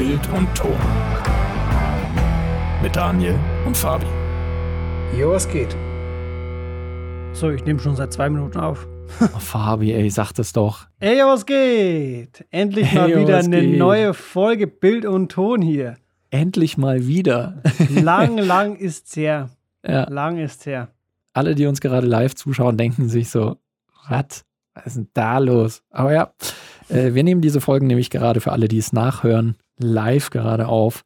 Bild und Ton. Mit Daniel und Fabi. Jo, was geht? So, ich nehme schon seit zwei Minuten auf. Oh, Fabi, ey, sag das doch. Ey, was geht? Endlich mal Ey, wieder eine geht? neue Folge Bild und Ton hier. Endlich mal wieder. Lang, lang ist's her. Ja, Lang ist's her. alle, die uns gerade live zuschauen, denken sich so, was? Was ist denn da los? Aber ja, äh, wir nehmen diese Folgen nämlich gerade für alle, die es nachhören, live gerade auf.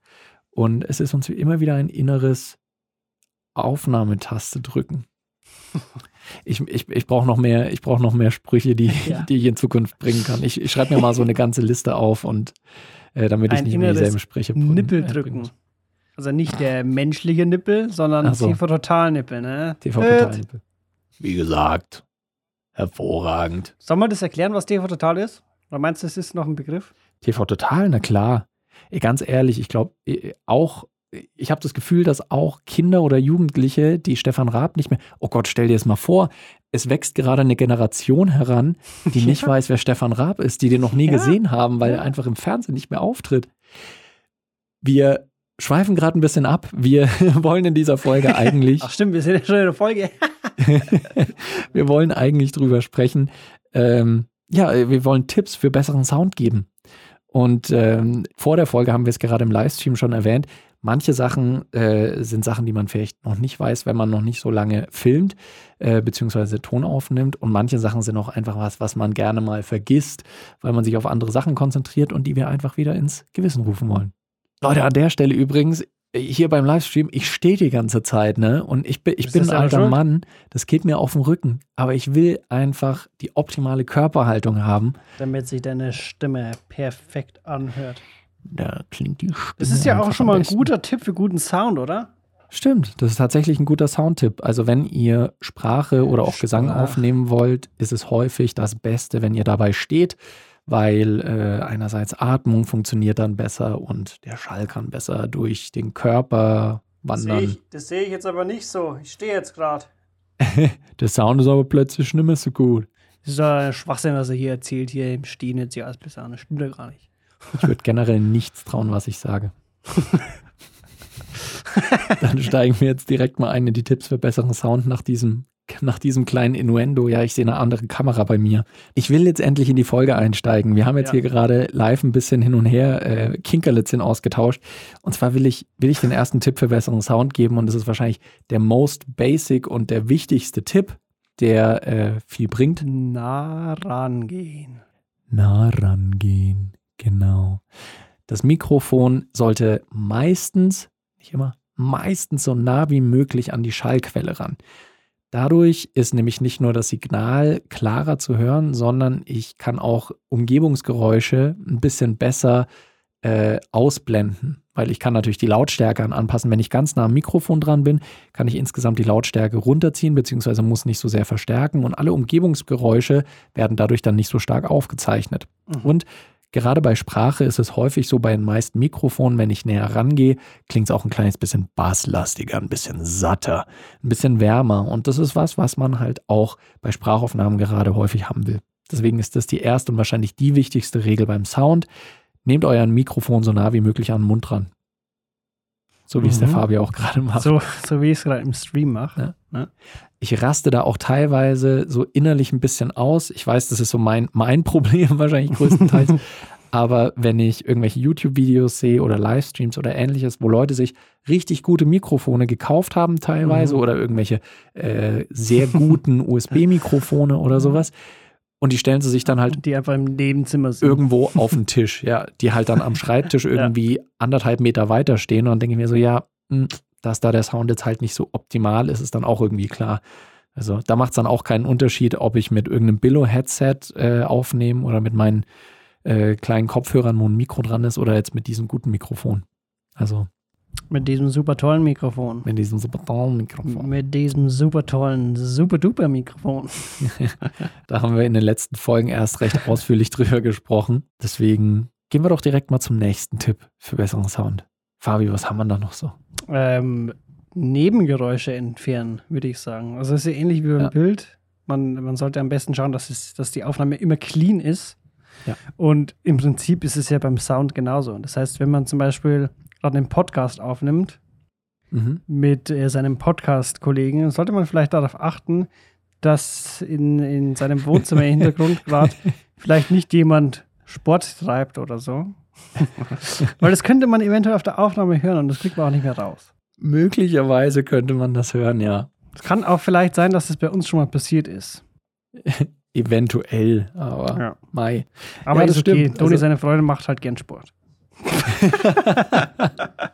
Und es ist uns wie immer wieder ein inneres Aufnahmetaste drücken. Ich, ich, ich brauche noch mehr, ich brauche noch mehr Sprüche, die, Ja. die ich in Zukunft bringen kann. Ich, ich schreibe mir mal so eine ganze Liste auf und äh, damit ich Ein nicht mehr dieselben Sprüche Nippel äh, drücken. Also nicht der menschliche Nippel, sondern Ach so. TV-Total-Nippel, ne? TV Total. Wie gesagt, hervorragend. Soll man das erklären, was TV-Total ist? Oder meinst du, es ist noch ein Begriff? TV Total, na klar. Ganz ehrlich, ich glaube auch, ich habe das Gefühl, dass auch Kinder oder Jugendliche, die Stefan Raab nicht mehr, oh Gott, stell dir das mal vor, es wächst gerade eine Generation heran, die nicht Ja. weiß, wer Stefan Raab ist, die den noch nie Ja. gesehen haben, weil er einfach im Fernsehen nicht mehr auftritt. Wir schweifen gerade ein bisschen ab. Wir wollen in dieser Folge eigentlich Ach stimmt, wir sind ja schon in der Folge. wir wollen eigentlich drüber sprechen. Ähm, ja, wir wollen Tipps für besseren Sound geben. Und ähm, vor der Folge haben wir es gerade im Livestream schon erwähnt. Manche Sachen äh, sind Sachen, die man vielleicht noch nicht weiß, wenn man noch nicht so lange filmt, äh, beziehungsweise Ton aufnimmt. Und manche Sachen sind auch einfach was, was man gerne mal vergisst, weil man sich auf andere Sachen konzentriert und die wir einfach wieder ins Gewissen rufen wollen. Leute, an der Stelle übrigens, hier beim Livestream, ich stehe die ganze Zeit, ne? Und ich bin, ich Ist bin ein alter Schuld? Mann, das geht mir auf den Rücken. Aber ich will einfach die optimale Körperhaltung haben. Damit sich deine Stimme perfekt anhört. Da klingt die Stimme. Das ist ja auch schon mal ein guter Tipp für guten Sound, oder? Stimmt, das ist tatsächlich ein guter Soundtipp. Also wenn ihr Sprache oder auch Gesang aufnehmen wollt, ist es häufig das Beste, wenn ihr dabei steht, weil äh, einerseits Atmung funktioniert dann besser und der Schall kann besser durch den Körper wandern. das sehe ich jetzt aber nicht so. Ich stehe jetzt gerade. Der Sound ist aber plötzlich nicht mehr so gut. Das ist ja Schwachsinn, was er hier erzählt. Hier im Stehen jetzt hier alles besser an. Das stimmt ja gar nicht. Ich würde generell nichts trauen, was ich sage. Dann steigen wir jetzt direkt mal ein in die Tipps für besseren Sound nach diesem, nach diesem kleinen Innuendo. Ja, ich sehe eine andere Kamera bei mir. Ich will jetzt endlich in die Folge einsteigen. Wir haben jetzt Ja. hier gerade live ein bisschen hin und her äh, Kinkerlitzchen ausgetauscht. Und zwar will ich, will ich den ersten Tipp für besseren Sound geben. Und das ist wahrscheinlich der most basic und der wichtigste Tipp, der äh, viel bringt. Nah rangehen. Nah rangehen, genau. Das Mikrofon sollte meistens, nicht immer, meistens so nah wie möglich an die Schallquelle ran. Dadurch ist nämlich nicht nur das Signal klarer zu hören, sondern ich kann auch Umgebungsgeräusche ein bisschen besser äh, ausblenden, weil ich kann natürlich die Lautstärke an anpassen. Wenn ich ganz nah am Mikrofon dran bin, kann ich insgesamt die Lautstärke runterziehen, beziehungsweise muss nicht so sehr verstärken und alle Umgebungsgeräusche werden dadurch dann nicht so stark aufgezeichnet. Mhm. Und gerade bei Sprache ist es häufig so bei den meisten Mikrofonen, wenn ich näher rangehe, klingt es auch ein kleines bisschen basslastiger, ein bisschen satter, ein bisschen wärmer. Und das ist was, was man halt auch bei Sprachaufnahmen gerade häufig haben will. Deswegen ist das die erste und wahrscheinlich die wichtigste Regel beim Sound. Nehmt euren Mikrofon so nah wie möglich an den Mund ran. So wie es der Mhm. Fabio auch gerade macht. So, so wie ich es gerade im Stream mache. Ich raste da auch teilweise so innerlich ein bisschen aus. Ich weiß, das ist so mein, mein Problem wahrscheinlich größtenteils. Aber wenn ich irgendwelche YouTube-Videos sehe oder Livestreams oder ähnliches, wo Leute sich richtig gute Mikrofone gekauft haben teilweise Mhm. oder irgendwelche äh, sehr guten USB-Mikrofone oder sowas und die stellen sie sich dann halt Die einfach im Nebenzimmer sind. irgendwo auf den Tisch, ja, die halt dann am Schreibtisch irgendwie anderthalb Meter weiter stehen und dann denke ich mir so, ja, mh, dass da der Sound jetzt halt nicht so optimal ist, ist dann auch irgendwie klar. Also da macht es dann auch keinen Unterschied, ob ich mit irgendeinem Billo-Headset äh, aufnehme oder mit meinen äh, kleinen Kopfhörern, wo ein Mikro dran ist oder jetzt mit diesem guten Mikrofon. Also Mit diesem super tollen Mikrofon. mit diesem super tollen Mikrofon. Mit diesem super tollen, super duper Mikrofon. Da haben wir in den letzten Folgen erst recht ausführlich drüber gesprochen. Deswegen gehen wir doch direkt mal zum nächsten Tipp für besseren Sound. Fabi, was haben wir da noch so? Ähm, Nebengeräusche entfernen, würde ich sagen. Also es ist ja ähnlich wie beim Ja. Bild. Man, man sollte am besten schauen, dass, es, dass die Aufnahme immer clean ist. Ja. Und im Prinzip ist es ja beim Sound genauso. Das heißt, wenn man zum Beispiel gerade einen Podcast aufnimmt Mhm. mit äh, seinem Podcast-Kollegen, sollte man vielleicht darauf achten, dass in, in seinem Wohnzimmer im Hintergrund gerade vielleicht nicht jemand Sport treibt oder so. Weil das könnte man eventuell auf der Aufnahme hören und das kriegt man auch nicht mehr raus. Möglicherweise könnte man das hören, ja. Es kann auch vielleicht sein, dass es bei uns schon mal passiert ist. Eventuell, aber Ja. Mai. Aber Ja, ist das okay. stimmt. Toni, Also- seine Freundin, macht halt gern Sport.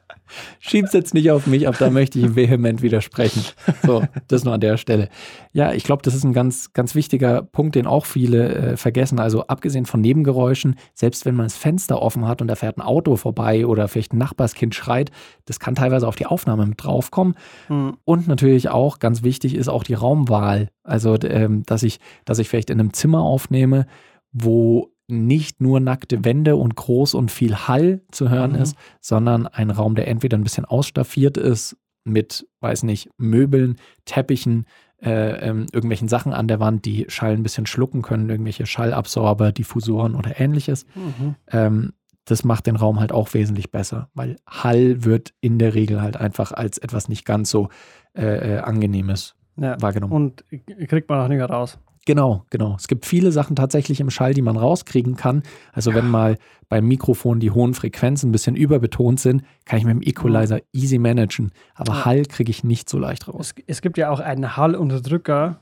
Schieb's jetzt nicht auf mich, aber da möchte ich vehement widersprechen. So, das nur an der Stelle. Ja, ich glaube, das ist ein ganz, ganz wichtiger Punkt, den auch viele äh, vergessen. Also abgesehen von Nebengeräuschen, selbst wenn man das Fenster offen hat und da fährt ein Auto vorbei oder vielleicht ein Nachbarskind schreit, das kann teilweise auf die Aufnahme mit draufkommen. Hm. Und natürlich auch ganz wichtig ist auch die Raumwahl. Also, ähm, dass ich, dass ich vielleicht in einem Zimmer aufnehme, wo nicht nur nackte Wände und groß und viel Hall zu hören Mhm. ist, sondern ein Raum, der entweder ein bisschen ausstaffiert ist mit, weiß nicht, Möbeln, Teppichen, äh, ähm, irgendwelchen Sachen an der Wand, die Schall ein bisschen schlucken können, irgendwelche Schallabsorber, Diffusoren oder ähnliches. Mhm. Ähm, das macht den Raum halt auch wesentlich besser, weil Hall wird in der Regel halt einfach als etwas nicht ganz so äh, äh, angenehmes Ja. wahrgenommen. Und kriegt man auch nicht raus. Genau, genau. Es gibt viele Sachen tatsächlich im Schall, die man rauskriegen kann. Also wenn mal beim Mikrofon die hohen Frequenzen ein bisschen überbetont sind, kann ich mit dem Equalizer easy managen. Aber Ja. Hall kriege ich nicht so leicht raus. Es, es gibt ja auch einen Hallunterdrücker.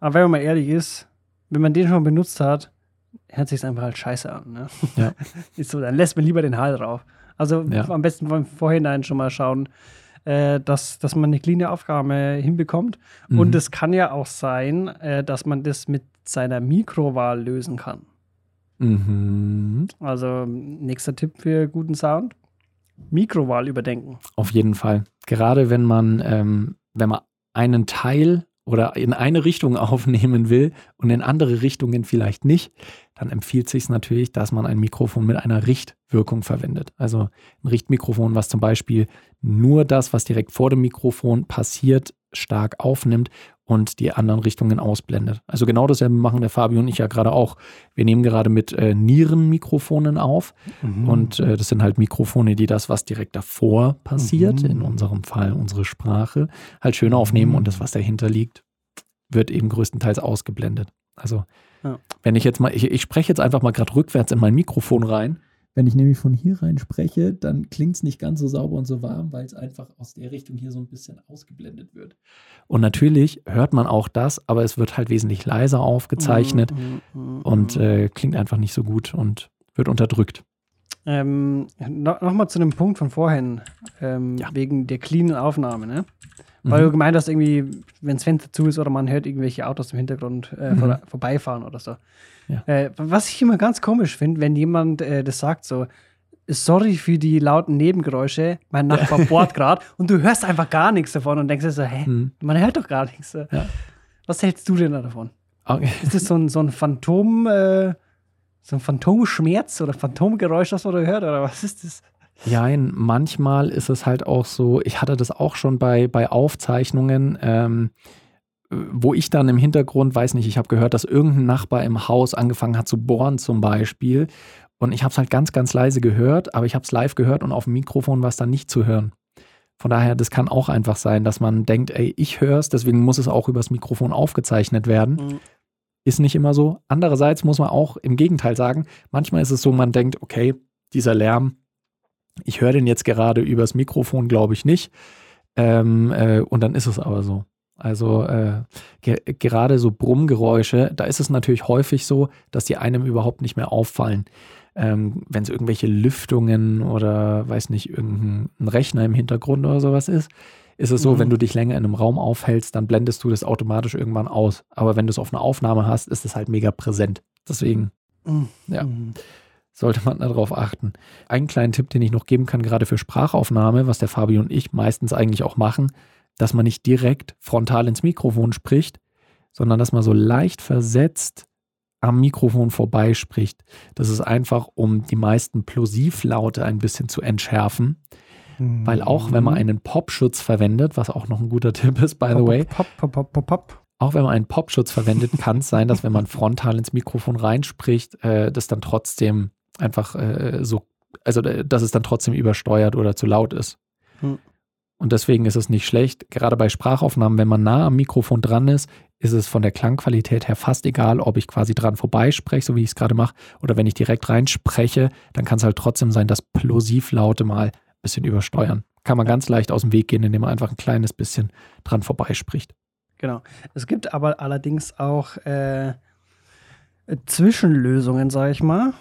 Aber wenn man mal ehrlich ist, wenn man den schon benutzt hat, hört sich einfach halt scheiße an. Ne? Ja. ist so, dann lässt man lieber den Hall drauf. Also Ja. am besten vom Vorhinein schon mal schauen, äh, dass, dass man eine cleane Aufgabe hinbekommt. Mhm. Und es kann ja auch sein, äh, dass man das mit seiner Mikrowahl lösen kann. Mhm. Also nächster Tipp für guten Sound. Mikrowahl überdenken. Auf jeden Fall. Gerade wenn man, ähm, wenn man einen Teil oder in eine Richtung aufnehmen will und in andere Richtungen vielleicht nicht, dann empfiehlt sich natürlich, dass man ein Mikrofon mit einer Richtwirkung verwendet. Also ein Richtmikrofon, was zum Beispiel nur das, was direkt vor dem Mikrofon passiert, stark aufnimmt und die anderen Richtungen ausblendet. Also genau dasselbe machen der Fabio und ich ja gerade auch. Wir nehmen gerade mit äh, Nierenmikrofonen auf und äh, das sind halt Mikrofone, die das, was direkt davor passiert, Mhm. in unserem Fall unsere Sprache, halt schön aufnehmen und das, was dahinter liegt, wird eben größtenteils ausgeblendet. Also, Ja. wenn ich jetzt mal, ich, ich spreche jetzt einfach mal gerade rückwärts in mein Mikrofon rein. Wenn ich nämlich von hier rein spreche, dann klingt es nicht ganz so sauber und so warm, weil es einfach aus der Richtung hier so ein bisschen ausgeblendet wird. Und natürlich hört man auch das, aber es wird halt wesentlich leiser aufgezeichnet Mhm, mhm, und mhm. äh, klingt einfach nicht so gut und wird unterdrückt. Ähm, no, Nochmal zu dem Punkt von vorhin, ähm, Ja. wegen der cleanen Aufnahme, ne? Weil du Mhm. gemeint hast, irgendwie, wenn das Fenster zu ist oder man hört irgendwelche Autos im Hintergrund äh, Mhm. vor, vorbeifahren oder so. Ja. Äh, was ich immer ganz komisch finde, wenn jemand äh, das sagt, so, sorry für die lauten Nebengeräusche, mein Nachbar bohrt gerade und du hörst einfach gar nichts davon und denkst dir so, hä, Mhm. man hört doch gar nichts. Ja. Was hältst du denn da davon? Okay. Ist das so ein, so ein Phantom, äh, so ein Phantomschmerz oder Phantomgeräusch, das man da hört, oder was ist das? Jein, manchmal ist es halt auch so, ich hatte das auch schon bei, bei Aufzeichnungen, ähm, wo ich dann im Hintergrund, weiß nicht, ich habe gehört, dass irgendein Nachbar im Haus angefangen hat zu bohren zum Beispiel. Und ich habe es halt ganz, ganz leise gehört, aber ich habe es live gehört und auf dem Mikrofon war es dann nicht zu hören. Von daher, das kann auch einfach sein, dass man denkt, ey, ich höre es, deswegen muss es auch übers Mikrofon aufgezeichnet werden. Mhm. Ist nicht immer so. Andererseits muss man auch im Gegenteil sagen, manchmal ist es so, man denkt, okay, dieser Lärm, ich höre den jetzt gerade übers Mikrofon, glaube ich nicht. Ähm, äh, und dann ist es aber so. Also äh, ge gerade so Brummgeräusche, da ist es natürlich häufig so, dass die einem überhaupt nicht mehr auffallen. Ähm, Wenn es irgendwelche Lüftungen oder weiß nicht, irgendein Rechner im Hintergrund oder sowas ist, ist es so, Mhm. wenn du dich länger in einem Raum aufhältst, dann blendest du das automatisch irgendwann aus. Aber wenn du es auf einer Aufnahme hast, ist es halt mega präsent. Deswegen Mhm. Ja. Mhm. sollte man darauf achten. Einen kleinen Tipp, den ich noch geben kann, gerade für Sprachaufnahme, was der Fabi und ich meistens eigentlich auch machen, dass man nicht direkt frontal ins Mikrofon spricht, sondern dass man so leicht versetzt am Mikrofon vorbeispricht. Das ist einfach, um die meisten Plosivlaute ein bisschen zu entschärfen, weil auch wenn man einen Popschutz verwendet, was auch noch ein guter Tipp ist, by the way, Pop, pop, pop, pop, pop. auch wenn man einen Popschutz verwendet, kann es sein, dass wenn man frontal ins Mikrofon reinspricht, äh, das dann trotzdem einfach äh, so, also äh, dass es dann trotzdem übersteuert oder zu laut ist. Hm. Und deswegen ist es nicht schlecht. Gerade bei Sprachaufnahmen, wenn man nah am Mikrofon dran ist, ist es von der Klangqualität her fast egal, ob ich quasi dran vorbeispreche, so wie ich es gerade mache, oder wenn ich direkt reinspreche, dann kann es halt trotzdem sein, dass Plosivlaute mal ein bisschen übersteuern. Kann man ganz leicht aus dem Weg gehen, indem man einfach ein kleines bisschen dran vorbeispricht. Genau. Es gibt aber allerdings auch äh, Zwischenlösungen, sage ich mal,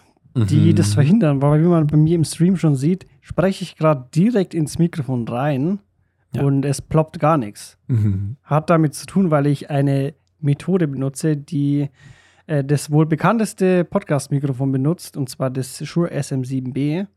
die mhm. das verhindern. Weil wie man bei mir im Stream schon sieht, spreche ich gerade direkt ins Mikrofon rein ja. und es ploppt gar nichts. Mhm. Hat damit zu tun, weil ich eine Methode benutze, die äh, das wohl bekannteste Podcast-Mikrofon benutzt, und zwar das Shure SM7B.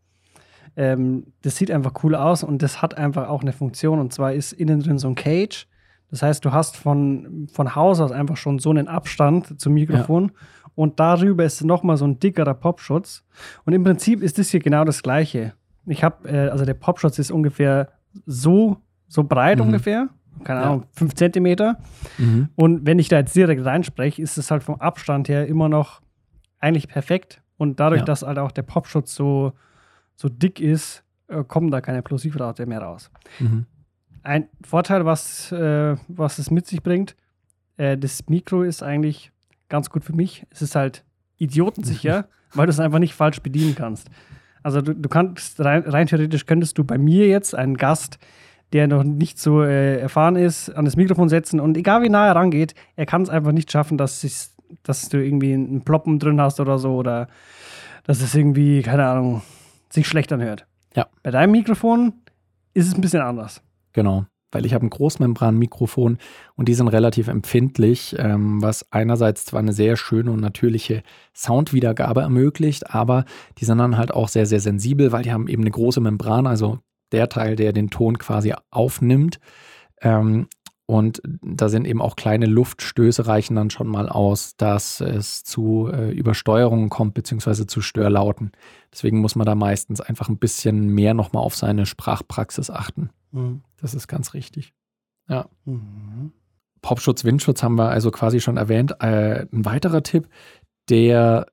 Ähm, das sieht einfach cool aus und das hat einfach auch eine Funktion, und zwar ist innen drin so ein Cage. Das heißt, du hast von, von Haus aus einfach schon so einen Abstand zum Mikrofon. Ja. Und darüber ist nochmal so ein dickerer Popschutz. Und im Prinzip ist das hier genau das Gleiche. Ich habe, äh, also der Popschutz ist ungefähr so so breit mhm. ungefähr, keine Ahnung, ja. fünf Zentimeter. Mhm. Und wenn ich da jetzt direkt reinspreche, ist es halt vom Abstand her immer noch eigentlich perfekt. Und dadurch, ja. dass halt auch der Popschutz so, so dick ist, äh, kommen da keine Plosivrate mehr raus. Mhm. Ein Vorteil, was, äh, was es mit sich bringt, äh, das Mikro ist eigentlich ganz gut für mich. Es ist halt idiotensicher, weil du es einfach nicht falsch bedienen kannst. Also du, du kannst rein, rein theoretisch könntest du bei mir jetzt einen Gast der noch nicht so äh, erfahren ist, an das Mikrofon setzen und egal wie nah er rangeht, er kann es einfach nicht schaffen, dass, dass du irgendwie einen Ploppen drin hast oder so oder dass es irgendwie, keine Ahnung, sich schlecht anhört. Ja. Bei deinem Mikrofon ist es ein bisschen anders. Genau, weil ich habe ein Großmembran-Mikrofon und die sind relativ empfindlich, ähm, was einerseits zwar eine sehr schöne und natürliche Soundwiedergabe ermöglicht, aber die sind dann halt auch sehr, sehr sensibel, weil die haben eben eine große Membran, also der Teil, der den Ton quasi aufnimmt. Ähm, und da sind eben auch kleine Luftstöße reichen dann schon mal aus, dass es zu äh, Übersteuerungen kommt, beziehungsweise zu Störlauten. Deswegen muss man da meistens einfach ein bisschen mehr nochmal auf seine Sprachpraxis achten. Mhm. Das ist ganz richtig. Ja. Mhm. Popschutz, Windschutz haben wir also quasi schon erwähnt. Äh, ein weiterer Tipp, der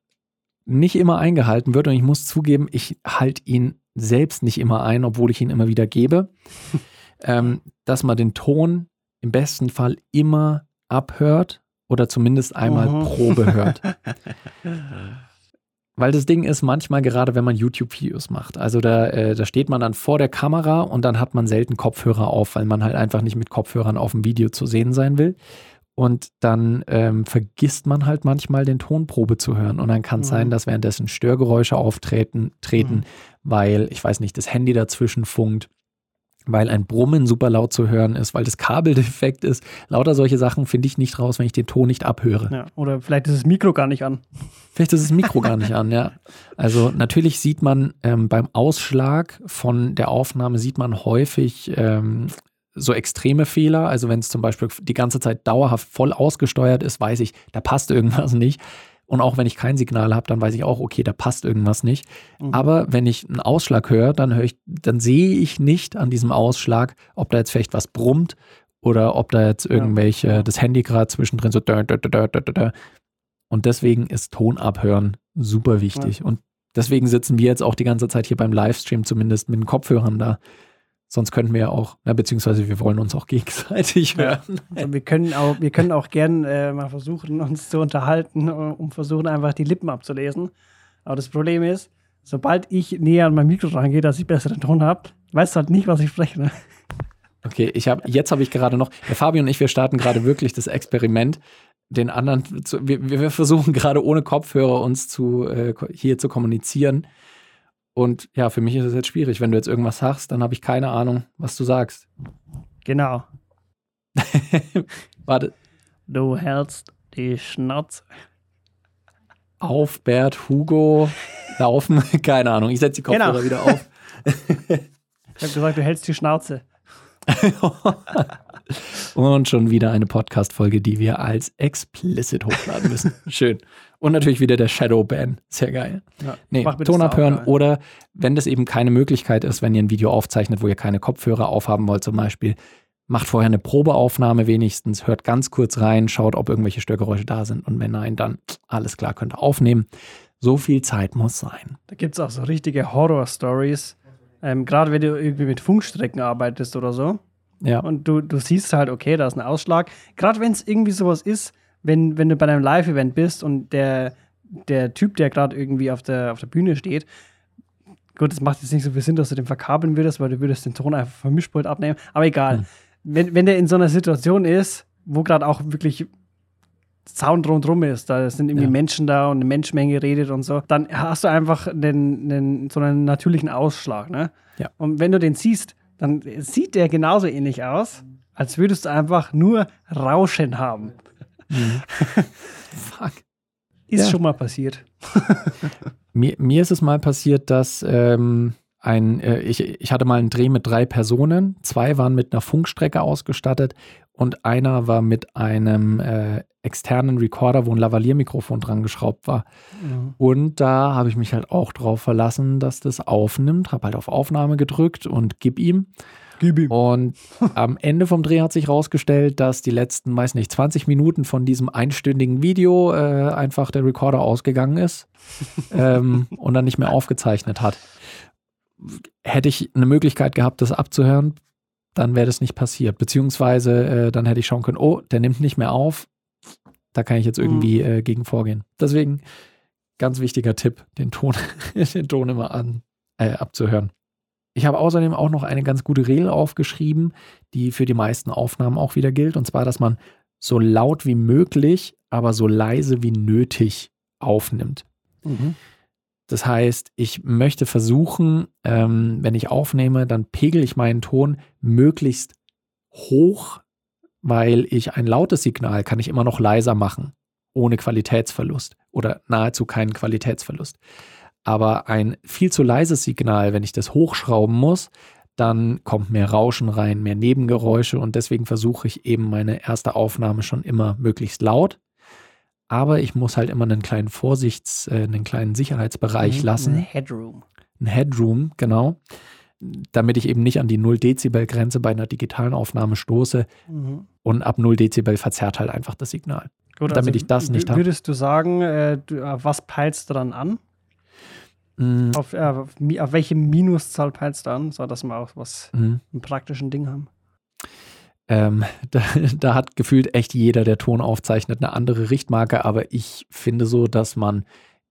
nicht immer eingehalten wird, und ich muss zugeben, ich halte ihn selbst nicht immer ein, obwohl ich ihn immer wieder gebe, ähm, dass man den Ton im besten Fall immer abhört oder zumindest einmal oh. Probe hört. Weil das Ding ist manchmal, gerade wenn man YouTube-Videos macht, also da, äh, da steht man dann vor der Kamera und dann hat man selten Kopfhörer auf, weil man halt einfach nicht mit Kopfhörern auf dem Video zu sehen sein will. Und dann ähm, vergisst man halt manchmal den Tonprobe zu hören. Und dann kann es mhm. sein, dass währenddessen Störgeräusche auftreten, treten, mhm. weil, ich weiß nicht, das Handy dazwischen funkt, weil ein Brummen super laut zu hören ist, weil das Kabel defekt ist. Lauter solche Sachen finde ich nicht raus, wenn ich den Ton nicht abhöre. Ja, oder vielleicht ist das Mikro gar nicht an. Vielleicht ist das Mikro gar nicht an, ja. Also natürlich sieht man ähm, beim Ausschlag von der Aufnahme sieht man häufig ähm, so extreme Fehler. Also wenn es zum Beispiel die ganze Zeit dauerhaft voll ausgesteuert ist, weiß ich, da passt irgendwas nicht. Und auch wenn ich kein Signal habe, dann weiß ich auch, okay, da passt irgendwas nicht. Mhm. Aber wenn ich einen Ausschlag höre, dann höre ich, dann sehe ich nicht an diesem Ausschlag, ob da jetzt vielleicht was brummt oder ob da jetzt irgendwelche, ja. das Handy gerade zwischendrin so. Und deswegen ist Tonabhören super wichtig. Ja. Und deswegen sitzen wir jetzt auch die ganze Zeit hier beim Livestream zumindest mit den Kopfhörern da. Sonst könnten wir ja auch, na, beziehungsweise wir wollen uns auch gegenseitig hören. Also wir können auch, wir können auch gern äh, mal versuchen, uns zu unterhalten und versuchen einfach die Lippen abzulesen. Aber das Problem ist, sobald ich näher an mein Mikro rangehe, dass ich besseren Ton habe, weißt du halt nicht, was ich spreche. Ne? Okay, ich habe jetzt habe ich gerade noch, der Fabio und ich, wir starten gerade wirklich das Experiment, den anderen, zu, wir, wir versuchen gerade ohne Kopfhörer uns zu äh, hier zu kommunizieren. Und ja, für mich ist es jetzt schwierig. Wenn du jetzt irgendwas sagst, dann habe ich keine Ahnung, was du sagst. Genau. Warte. Du hältst die Schnauze. Auf Bert Hugo laufen. keine Ahnung. Ich setze die Kopfhörer genau. wieder auf. ich habe gesagt, du hältst die Schnauze. Und schon wieder eine Podcast-Folge, die wir als explicit hochladen müssen. Schön. Und natürlich wieder der Shadow-Ban. Sehr geil. Ja, nee, Ton abhören oder wenn das eben keine Möglichkeit ist, wenn ihr ein Video aufzeichnet, wo ihr keine Kopfhörer aufhaben wollt zum Beispiel, macht vorher eine Probeaufnahme wenigstens, hört ganz kurz rein, schaut, ob irgendwelche Störgeräusche da sind und wenn nein, dann alles klar, könnt ihr aufnehmen. So viel Zeit muss sein. Da gibt es auch so richtige Horror-Stories. Ähm, Gerade wenn du irgendwie mit Funkstrecken arbeitest oder so. Ja. Und du, du siehst halt, okay, da ist ein Ausschlag. Gerade wenn es irgendwie sowas ist, wenn, wenn du bei einem Live-Event bist und der, der Typ, der gerade irgendwie auf der, auf der Bühne steht, gut, das macht jetzt nicht so viel Sinn, dass du den verkabeln würdest, weil du würdest den Ton einfach vom Mischpult abnehmen. Aber egal. Hm. Wenn, wenn der in so einer Situation ist, wo gerade auch wirklich Sound rundherum ist, da sind irgendwie Ja. Menschen da und eine Menschenmenge redet und so, dann hast du einfach den, den, so einen natürlichen Ausschlag. Ne? Ja. Und wenn du den siehst, dann sieht der genauso ähnlich aus, als würdest du einfach nur Rauschen haben. Fuck. Ist Ja. schon mal passiert. Mir, mir ist es mal passiert, dass ähm, ein, äh, ich, ich hatte mal einen Dreh mit drei Personen. Zwei waren mit einer Funkstrecke ausgestattet und einer war mit einem äh, externen Recorder, wo ein Lavalier-Mikrofon dran geschraubt war. Und da habe ich mich halt auch drauf verlassen, dass das aufnimmt. Habe halt auf Aufnahme gedrückt und gib ihm. Gib ihm. Und am Ende vom Dreh hat sich rausgestellt, dass die letzten, weiß nicht, 20 Minuten von diesem einstündigen Video äh, einfach der Recorder ausgegangen ist ähm, und dann nicht mehr aufgezeichnet hat. Hätte ich eine Möglichkeit gehabt, das abzuhören, dann wäre das nicht passiert. Beziehungsweise äh, dann hätte ich schauen können, oh, der nimmt nicht mehr auf. Da kann ich jetzt irgendwie äh, gegen vorgehen. Deswegen ganz wichtiger Tipp, den Ton, den Ton immer an, äh, abzuhören. Ich habe außerdem auch noch eine ganz gute Regel aufgeschrieben, die für die meisten Aufnahmen auch wieder gilt. Und zwar, dass man so laut wie möglich, aber so leise wie nötig aufnimmt. Mhm. Das heißt, ich möchte versuchen, ähm, wenn ich aufnehme, dann pegel ich meinen Ton möglichst hoch, weil ich ein lautes Signal kann ich immer noch leiser machen, ohne Qualitätsverlust oder nahezu keinen Qualitätsverlust. Aber ein viel zu leises Signal, wenn ich das hochschrauben muss, dann kommt mehr Rauschen rein, mehr Nebengeräusche und deswegen versuche ich eben meine erste Aufnahme schon immer möglichst laut. Aber ich muss halt immer einen kleinen Vorsichts-, äh, einen kleinen Sicherheitsbereich Mhm. lassen Headroom. ein Headroom, genau, damit ich eben nicht an die 0 Dezibel Grenze bei einer digitalen Aufnahme stoße Mhm. und ab 0 Dezibel verzerrt halt einfach das Signal. Gut, Damit ich das nicht wü- hab. Würdest du sagen, äh, du, auf was peilst du dann an? Mm, Auf, äh, auf, auf welche Minuszahl peilst du an, so dass wir auch was mm. im praktischen Ding haben? Ähm, da, da hat gefühlt echt jeder, der Ton aufzeichnet, eine andere Richtmarke, aber ich finde so, dass man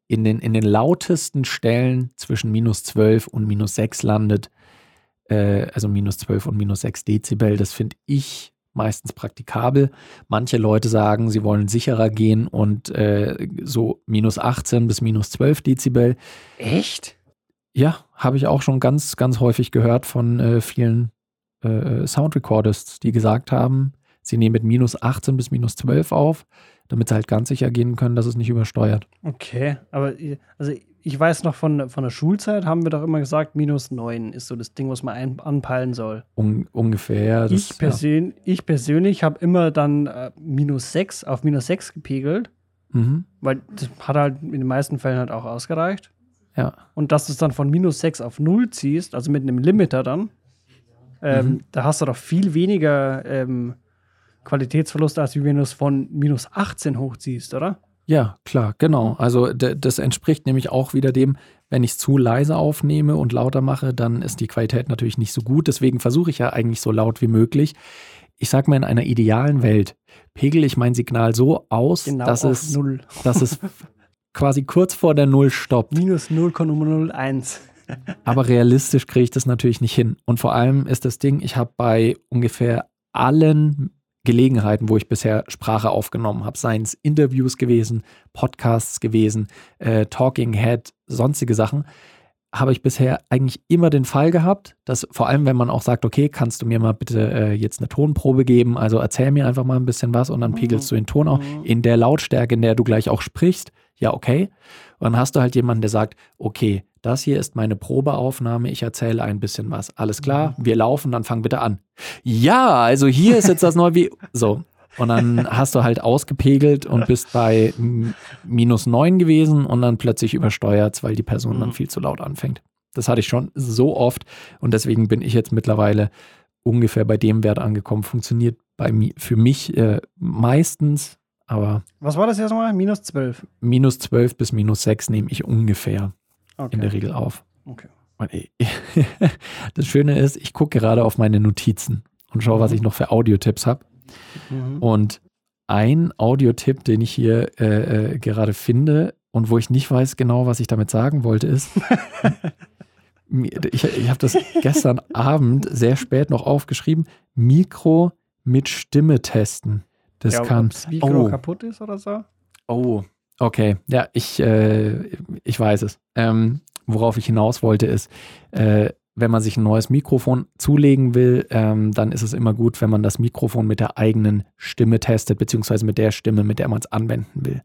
in den, in den lautesten Stellen zwischen minus 12 und minus 6 landet. Äh, also minus 12 und minus 6 Dezibel, das finde ich meistens praktikabel. Manche Leute sagen, sie wollen sicherer gehen und äh, so minus 18 bis minus 12 Dezibel. Echt? Ja, habe ich auch schon ganz, ganz häufig gehört von äh, vielen äh, Soundrecordists, die gesagt haben, sie nehmen mit minus 18 bis minus 12 auf, damit sie halt ganz sicher gehen können, dass es nicht übersteuert. Okay, aber also ich weiß noch von, von der Schulzeit haben wir doch immer gesagt, minus 9 ist so das Ding, was man ein, anpeilen soll. Un ungefähr. Das, ich, persön ich persönlich habe immer dann äh, minus 6 auf minus 6 gepegelt, ja. Mhm. weil das hat halt in den meisten Fällen halt auch ausgereicht. ja. Und dass du es dann von minus 6 auf 0 ziehst, also mit einem Limiter dann, ähm, Mhm. da hast du doch viel weniger ähm, Qualitätsverlust, als wenn du es von minus 18 hochziehst, oder? Ja, klar, genau. Also d- das entspricht nämlich auch wieder dem, wenn ich es zu leise aufnehme und lauter mache, dann ist die Qualität natürlich nicht so gut. Deswegen versuche ich ja eigentlich so laut wie möglich. Ich sag mal, in einer idealen Welt pegel ich mein Signal so aus, Genau dass, es, 0. dass es quasi kurz vor der Null stoppt. Minus 0,01. Aber realistisch kriege ich das natürlich nicht hin. Und vor allem ist das Ding, ich habe bei ungefähr allen Gelegenheiten, wo ich bisher Sprache aufgenommen habe, seien es Interviews gewesen, Podcasts gewesen, äh, Talking Head, sonstige Sachen, habe ich bisher eigentlich immer den Fall gehabt, dass vor allem, wenn man auch sagt, okay, kannst du mir mal bitte äh, jetzt eine Tonprobe geben, also erzähl mir einfach mal ein bisschen was und dann pegelst du den Ton auch Mhm. in der Lautstärke, in der du gleich auch sprichst, ja, okay. Und dann hast du halt jemanden, der sagt, okay, das hier ist meine Probeaufnahme, ich erzähle ein bisschen was. Alles klar, wir laufen, dann fang bitte an. Ja, also hier ist jetzt das neue wie so. Und dann hast du halt ausgepegelt und bist bei minus neun gewesen und dann plötzlich übersteuert, weil die Person dann Mhm. viel zu laut anfängt. Das hatte ich schon so oft und deswegen bin ich jetzt mittlerweile ungefähr bei dem Wert angekommen. Funktioniert bei mi für mich äh, meistens, aber Was war das jetzt nochmal? Minus 12. minus 12 bis minus 6 nehme ich ungefähr Okay. in der Regel auf. okay. Das Schöne ist, ich gucke gerade auf meine Notizen und schaue, was ich noch für Audiotipps habe. Mhm. Und ein Audiotipp, den ich hier äh, äh, gerade finde und wo ich nicht weiß genau, was ich damit sagen wollte, ist, ich, ich habe das gestern Abend sehr spät noch aufgeschrieben, Mikro mit Stimme testen. Das ja, kann. ob das Mikro Oh. kaputt ist oder so? Oh, okay. Ja, ich, äh, ich weiß es. Ähm, worauf ich hinaus wollte, ist, äh, wenn man sich ein neues Mikrofon zulegen will, ähm, dann ist es immer gut, wenn man das Mikrofon mit der eigenen Stimme testet, beziehungsweise mit der Stimme, mit der man es anwenden will.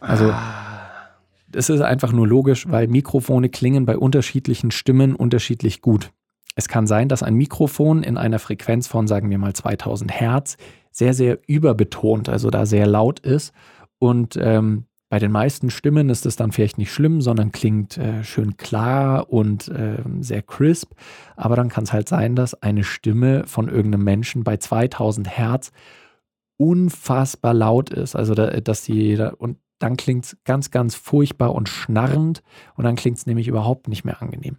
Also Ah. es ist einfach nur logisch, weil Mikrofone klingen bei unterschiedlichen Stimmen unterschiedlich gut. Es kann sein, dass ein Mikrofon in einer Frequenz von, sagen wir mal, 2000 Hertz sehr, sehr überbetont, also da sehr laut ist. Und ähm, bei den meisten Stimmen ist es dann vielleicht nicht schlimm, sondern klingt äh, schön klar und ähm, sehr crisp. Aber dann kann es halt sein, dass eine Stimme von irgendeinem Menschen bei 2000 Hertz unfassbar laut ist. Also, da, dass die, und dann klingt es ganz, ganz furchtbar und schnarrend und dann klingt es nämlich überhaupt nicht mehr angenehm.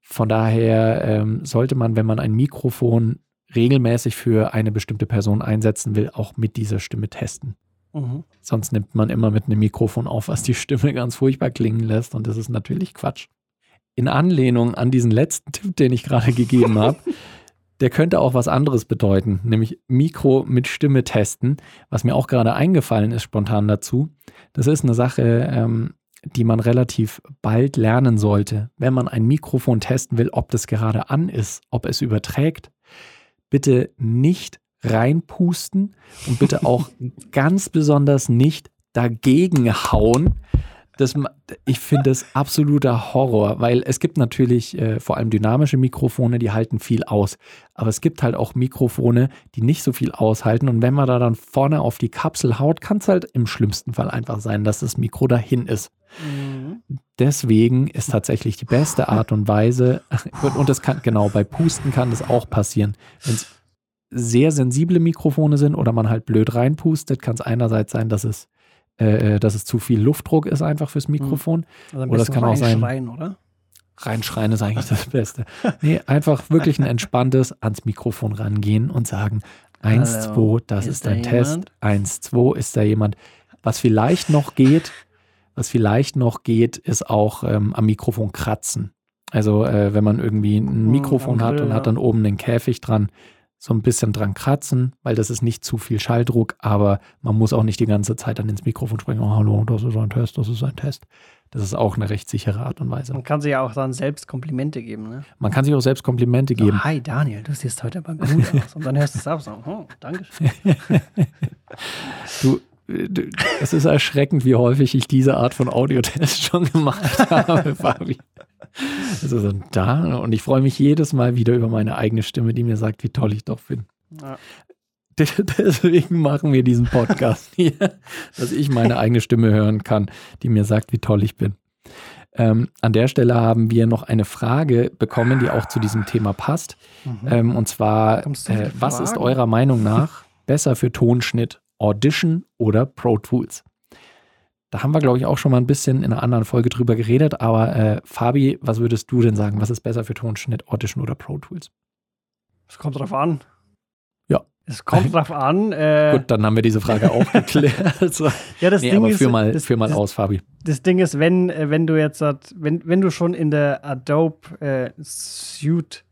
Von daher ähm, sollte man, wenn man ein Mikrofon regelmäßig für eine bestimmte Person einsetzen will, auch mit dieser Stimme testen. Mhm. Sonst nimmt man immer mit einem Mikrofon auf, was die Stimme ganz furchtbar klingen lässt und das ist natürlich Quatsch. In Anlehnung an diesen letzten Tipp, den ich gerade gegeben habe, der könnte auch was anderes bedeuten, nämlich Mikro mit Stimme testen, was mir auch gerade eingefallen ist spontan dazu. Das ist eine Sache, ähm, die man relativ bald lernen sollte, wenn man ein Mikrofon testen will, ob das gerade an ist, ob es überträgt. Bitte nicht reinpusten und bitte auch ganz besonders nicht dagegen hauen. Das, ich finde das absoluter Horror, weil es gibt natürlich äh, vor allem dynamische Mikrofone, die halten viel aus. Aber es gibt halt auch Mikrofone, die nicht so viel aushalten. Und wenn man da dann vorne auf die Kapsel haut, kann es halt im schlimmsten Fall einfach sein, dass das Mikro dahin ist. Mhm. Deswegen ist tatsächlich die beste Art und Weise, und, und das kann, genau, bei Pusten kann das auch passieren. Wenn es sehr sensible Mikrofone sind oder man halt blöd reinpustet, kann es einerseits sein, dass es, äh, dass es zu viel Luftdruck ist einfach fürs Mikrofon. Also Oder es kann auch sein- reinschreien, oder? Reinschreien ist eigentlich das Beste. Nee, einfach wirklich ein entspanntes ans Mikrofon rangehen und sagen, 1, Hallo, 2, das ist ist da ein Test. jemand? 1, 2, ist da jemand. Was vielleicht noch geht, was vielleicht noch geht, ist auch ähm, am Mikrofon kratzen. Also äh, wenn man irgendwie ein Hm, Mikrofon am hat Grill, und ja. hat dann oben den Käfig dran, so ein bisschen dran kratzen, weil das ist nicht zu viel Schalldruck, aber man muss auch nicht die ganze Zeit dann ins Mikrofon sprechen, oh hallo, das ist ein Test, das ist ein Test. Das ist auch eine recht sichere Art und Weise. Man kann sich ja auch dann selbst Komplimente geben, ne? Man kann sich auch selbst Komplimente geben. Oh, hi Daniel, du siehst heute aber gut aus. Und dann hörst du es ab so, oh, danke schön. Du, du, es ist erschreckend, wie häufig ich diese Art von Audiotest schon gemacht habe, Fabi. Also so da und ich freue mich jedes Mal wieder über meine eigene Stimme, die mir sagt, wie toll ich doch bin. Ja. Deswegen machen wir diesen Podcast hier, dass ich meine eigene Stimme hören kann, die mir sagt, wie toll ich bin. Ähm, an der Stelle haben wir noch eine Frage bekommen, die auch zu diesem Thema passt. Mhm. Ähm, und zwar, äh, was ist eurer Meinung nach besser für Tonschnitt? Audition oder Pro Tools? Da haben wir, glaube ich, auch schon mal ein bisschen in einer anderen Folge drüber geredet. Aber äh, Fabi, was würdest du denn sagen? Was ist besser für Tonschnitt, Audition oder Pro Tools? Es kommt drauf an. Ja. Es kommt drauf an. Äh, Gut, dann haben wir diese Frage auch geklärt. So. ja, das Nee, Ding aber ist, führ mal, das, führ mal das, aus, Fabi. das Ding ist, wenn, äh, wenn du jetzt, hat- wenn, wenn du schon in der Adobe äh, Suite,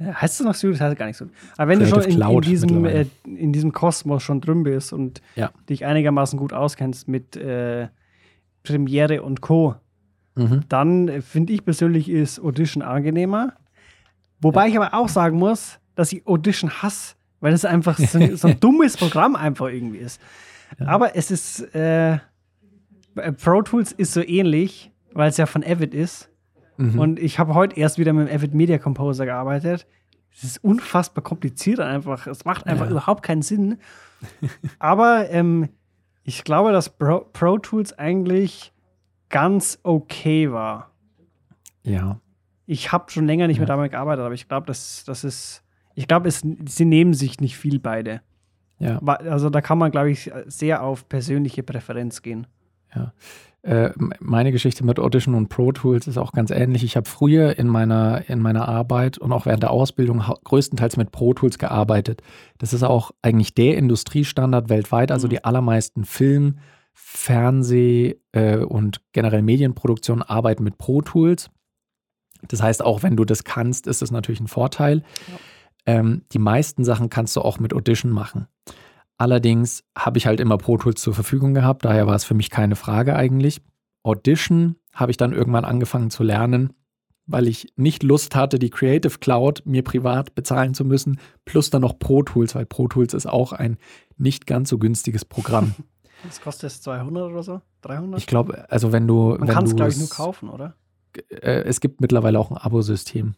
heißt es noch Suite? Das heißt gar nicht Suite. Aber wenn du schon Creative in, in, diesem, äh, in diesem Kosmos schon drin bist und Ja. dich einigermaßen gut auskennst mit äh, Premiere und Co., Mhm. dann finde ich persönlich ist Audition angenehmer. Wobei ich aber auch sagen muss, dass ich Audition hasse, weil es einfach so, ein- so ein dummes Programm einfach irgendwie ist. Ja. Aber es ist, äh, Pro Tools ist so ähnlich, weil es ja von Avid ist. Mhm. Und ich habe heute erst wieder mit dem Avid Media Composer gearbeitet. Es ist unfassbar kompliziert einfach. Es macht einfach Ja. überhaupt keinen Sinn. Aber ähm, ich glaube, dass Pro, Pro Tools eigentlich ganz okay war. Ja. ich habe schon länger nicht Ja. mehr damit gearbeitet, aber ich glaube, das, das ist, ich glaube, es- sie nehmen sich nicht viel beide. Ja. Also da kann man, glaube ich, sehr auf persönliche Präferenz gehen. Äh, m- meine Geschichte mit Audition und Pro Tools ist auch ganz ähnlich. Ich habe früher in meiner, in meiner Arbeit und auch während der Ausbildung größtenteils mit Pro Tools gearbeitet. Das ist auch eigentlich der Industriestandard weltweit. Also Mhm. die allermeisten Film, Fernseh äh, und generell Medienproduktionen arbeiten mit Pro Tools. Das heißt, auch wenn du das kannst, ist das natürlich ein Vorteil. Ähm, die meisten Sachen kannst du auch mit Audition machen. Allerdings habe ich halt immer Pro Tools zur Verfügung gehabt, daher war es für mich keine Frage eigentlich. Audition habe ich dann irgendwann angefangen zu lernen, weil ich nicht Lust hatte, die Creative Cloud mir privat bezahlen zu müssen, plus dann noch Pro Tools, weil Pro Tools ist auch ein nicht ganz so günstiges Programm. Das kostet jetzt 200 oder so? 300? Ich glaube, also wenn du. man kann es, glaube ich, nur kaufen, oder? Äh, es gibt mittlerweile auch ein Abosystem.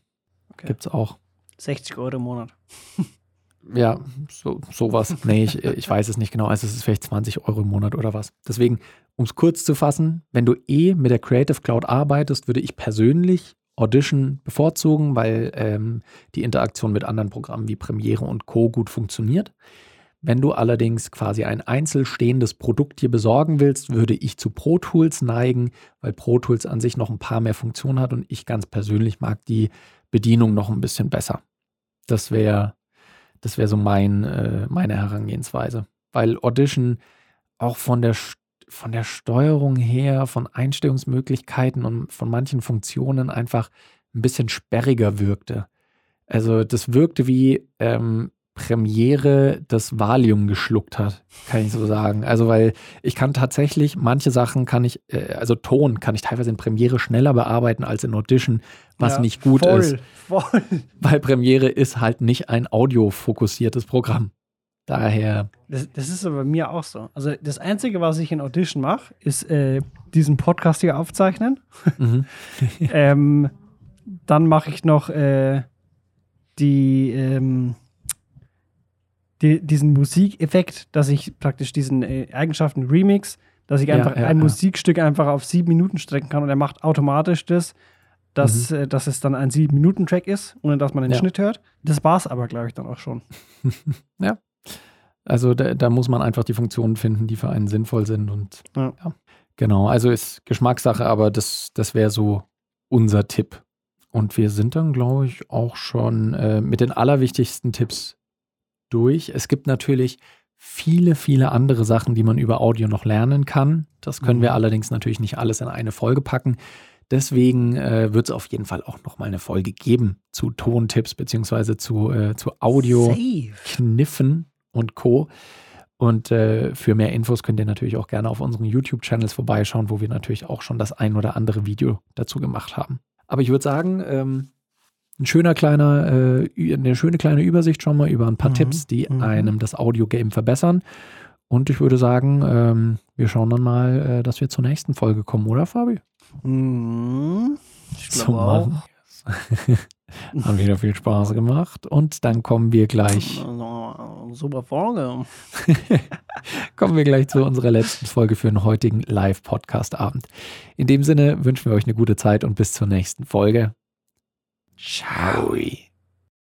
Okay. Gibt es auch. 60 Euro im Monat. Ja, so, sowas. Nee, ich, ich weiß es nicht genau. Also es ist vielleicht 20 Euro im Monat oder was. Deswegen, um es kurz zu fassen, wenn du eh mit der Creative Cloud arbeitest, würde ich persönlich Audition bevorzugen, weil ähm, die Interaktion mit anderen Programmen wie Premiere und Co. gut funktioniert. Wenn du allerdings quasi ein einzelstehendes Produkt dir besorgen willst, würde ich zu Pro Tools neigen, weil Pro Tools an sich noch ein paar mehr Funktionen hat und ich ganz persönlich mag die Bedienung noch ein bisschen besser. Das wäre das wäre so mein, äh, meine Herangehensweise. Weil Audition auch von der, von der Steuerung her, von Einstellungsmöglichkeiten und von manchen Funktionen einfach ein bisschen sperriger wirkte. Also das wirkte wie ähm, Premiere das Valium geschluckt hat, kann ich so sagen. Also weil ich kann tatsächlich, manche Sachen kann ich, äh, also Ton kann ich teilweise in Premiere schneller bearbeiten als in Audition, was Ja, nicht gut voll, ist Voll. weil Premiere ist halt nicht ein audiofokussiertes Programm. Daher, Das, das ist aber bei mir auch so. Also das Einzige, was ich in Audition mache, ist äh, diesen Podcast hier aufzeichnen. mhm. ähm, dann mache ich noch äh, die, ähm, die, diesen Musikeffekt, dass ich praktisch diesen äh, Eigenschaften Remix, dass ich Ja, einfach ja, ein ja. Musikstück einfach auf sieben Minuten strecken kann und er macht automatisch das, dass, äh, dass es dann ein sieben Minuten Track ist, ohne dass man den Mhm. Ja. Schnitt hört. Das war es aber, glaube ich, dann auch schon. also da, da muss man einfach die Funktionen finden, die für einen sinnvoll sind und Ja. Genau, also ist Geschmackssache, aber das, das wäre so unser Tipp. Und wir sind dann, glaube ich, auch schon äh, mit den allerwichtigsten Tipps durch. Es gibt natürlich viele, viele andere Sachen, die man über Audio noch lernen kann. Das können wir Mhm. allerdings natürlich nicht alles in eine Folge packen. Deswegen äh, wird es auf jeden Fall auch noch mal eine Folge geben zu Tontipps beziehungsweise zu, äh, zu Audio. Safe. Kniffen und Co. Und äh, für mehr Infos könnt ihr natürlich auch gerne auf unseren YouTube-Channels vorbeischauen, wo wir natürlich auch schon das ein oder andere Video dazu gemacht haben. Aber ich würde sagen, ähm, ein schöner kleiner, äh, eine schöne kleine Übersicht schon mal über ein paar Mhm, Tipps, die mhm. einem das Audio-Game verbessern. Und ich würde sagen, ähm, wir schauen dann mal, äh, dass wir zur nächsten Folge kommen, oder Fabi? Mhm. Ich glaube auch. Hat wieder viel Spaß gemacht. Und dann kommen wir gleich Also, Super Folge. kommen wir gleich zu unserer letzten Folge für den heutigen Live-Podcast-Abend. In dem Sinne wünschen wir euch eine gute Zeit und bis zur nächsten Folge. Ciao.